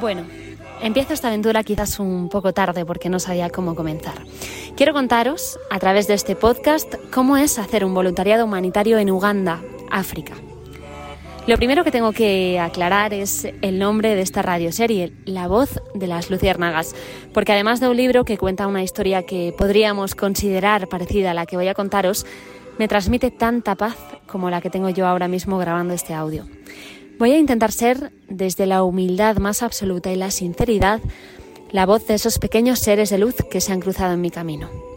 Bueno, empiezo esta aventura quizás un poco tarde porque no sabía cómo comenzar. Quiero contaros, a través de este podcast, cómo es hacer un voluntariado humanitario en Uganda, África. Lo primero que tengo que aclarar es el nombre de esta radioserie, La voz de las luciérnagas, porque además de un libro que cuenta una historia que podríamos considerar parecida a la que voy a contaros, me transmite tanta paz como la que tengo yo ahora mismo grabando este audio. Voy a intentar ser, desde la humildad más absoluta y la sinceridad, la voz de esos pequeños seres de luz que se han cruzado en mi camino.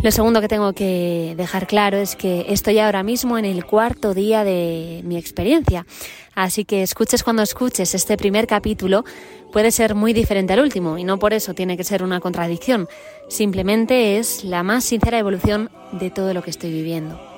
Lo segundo que tengo que dejar claro es que estoy ahora mismo en el cuarto día de mi experiencia. Así que escuches cuando escuches este primer capítulo, puede ser muy diferente al último y no por eso tiene que ser una contradicción. Simplemente es la más sincera evolución de todo lo que estoy viviendo.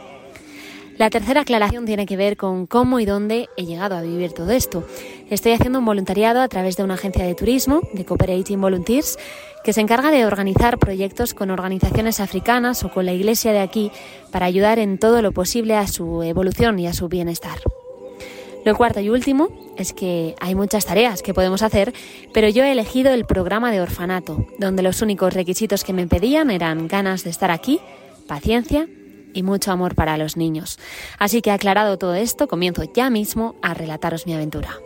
La tercera aclaración tiene que ver con cómo y dónde he llegado a vivir todo esto. Estoy haciendo un voluntariado a través de una agencia de turismo, de Cooperating Volunteers, que se encarga de organizar proyectos con organizaciones africanas o con la iglesia de aquí para ayudar en todo lo posible a su evolución y a su bienestar. Lo cuarto y último es que hay muchas tareas que podemos hacer, pero yo he elegido el programa de orfanato, donde los únicos requisitos que me pedían eran ganas de estar aquí, paciencia y mucho amor para los niños. Así que aclarado todo esto, comienzo ya mismo a relataros mi aventura.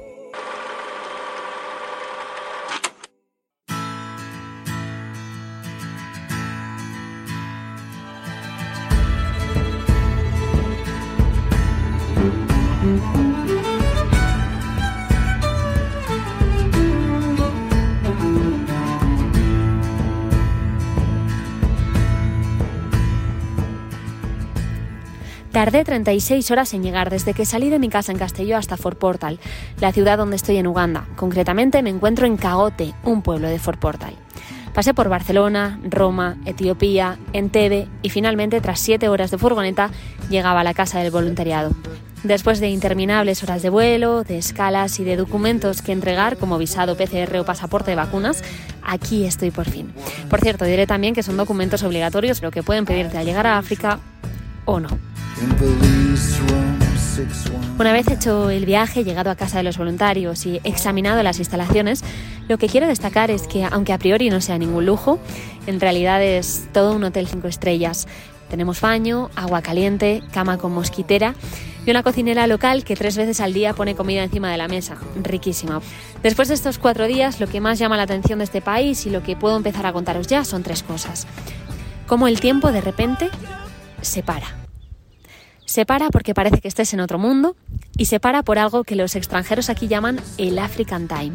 Tardé 36 horas en llegar desde que salí de mi casa en Castelló hasta Fort Portal, la ciudad donde estoy en Uganda. Concretamente me encuentro en Cagote, un pueblo de Fort Portal. Pasé por Barcelona, Roma, Etiopía, Entebbe y finalmente, tras siete horas de furgoneta, llegaba a la casa del voluntariado. Después de interminables horas de vuelo, de escalas y de documentos que entregar como visado PCR o pasaporte de vacunas, aquí estoy por fin. Por cierto, diré también que son documentos obligatorios, lo que pueden pedirte al llegar a África o no. Una vez hecho el viaje, llegado a casa de los voluntarios y examinado las instalaciones, lo que quiero destacar es que, aunque a priori no sea ningún lujo, en realidad es todo un hotel cinco estrellas. Tenemos baño, agua caliente, cama con mosquitera y una cocinera local que tres veces al día pone comida encima de la mesa. Riquísima. Después de estos cuatro días, lo que más llama la atención de este país y lo que puedo empezar a contaros ya son tres cosas. Cómo el tiempo de repente se para. Se para porque parece que estés en otro mundo y se para por algo que los extranjeros aquí llaman el African Time.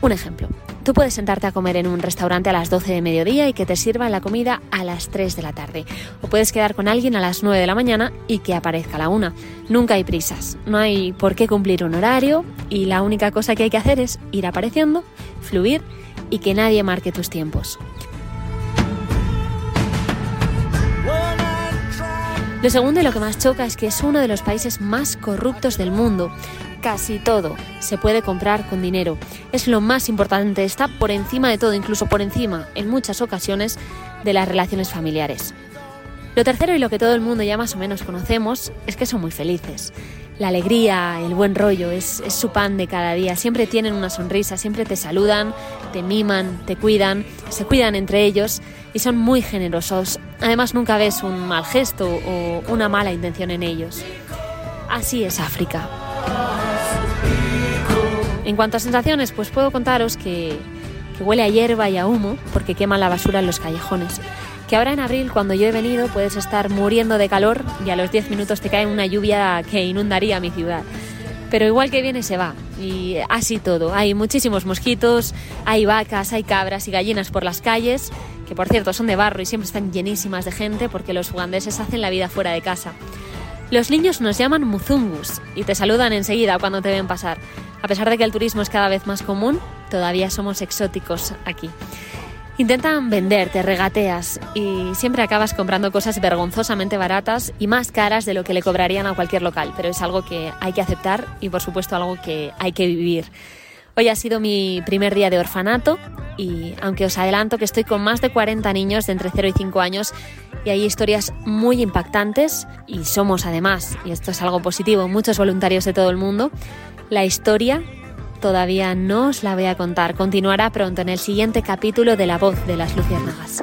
Un ejemplo, tú puedes sentarte a comer en un restaurante a las 12 de mediodía y que te sirvan la comida a las 3 de la tarde. O puedes quedar con alguien a las 9 de la mañana y que aparezca a la 1. Nunca hay prisas, no hay por qué cumplir un horario y la única cosa que hay que hacer es ir apareciendo, fluir y que nadie marque tus tiempos. Lo segundo y lo que más choca es que es uno de los países más corruptos del mundo. Casi todo se puede comprar con dinero. Es lo más importante, está por encima de todo, incluso por encima, en muchas ocasiones, de las relaciones familiares. Lo tercero y lo que todo el mundo ya más o menos conocemos es que son muy felices. La alegría, el buen rollo es, es, su pan de cada día. Siempre tienen una sonrisa, siempre te saludan, te miman, te cuidan, se cuidan entre ellos y son muy generosos. Además nunca ves un mal gesto o una mala intención en ellos. Así es África. En cuanto a sensaciones, pues puedo contaros que, que huele a hierba y a humo porque queman la basura en los callejones que ahora en abril, cuando yo he venido, puedes estar muriendo de calor y a los 10 minutos te cae una lluvia que inundaría mi ciudad. Pero igual que viene se va, y así todo. Hay muchísimos mosquitos, hay vacas, hay cabras y gallinas por las calles, que por cierto son de barro y siempre están llenísimas de gente porque los ugandeses hacen la vida fuera de casa. Los niños nos llaman muzungus y te saludan enseguida cuando te ven pasar. A pesar de que el turismo es cada vez más común, todavía somos exóticos aquí. Intentan venderte, regateas y siempre acabas comprando cosas vergonzosamente baratas y más caras de lo que le cobrarían a cualquier local, pero es algo que hay que aceptar y por supuesto algo que hay que vivir. Hoy ha sido mi primer día de orfanato y aunque os adelanto que estoy con más de 40 niños de entre 0 y 5 años y hay historias muy impactantes y somos además, y esto es algo positivo, muchos voluntarios de todo el mundo, la historia todavía no os la voy a contar. Continuará pronto en el siguiente capítulo de La Voz de las Luciérnagas.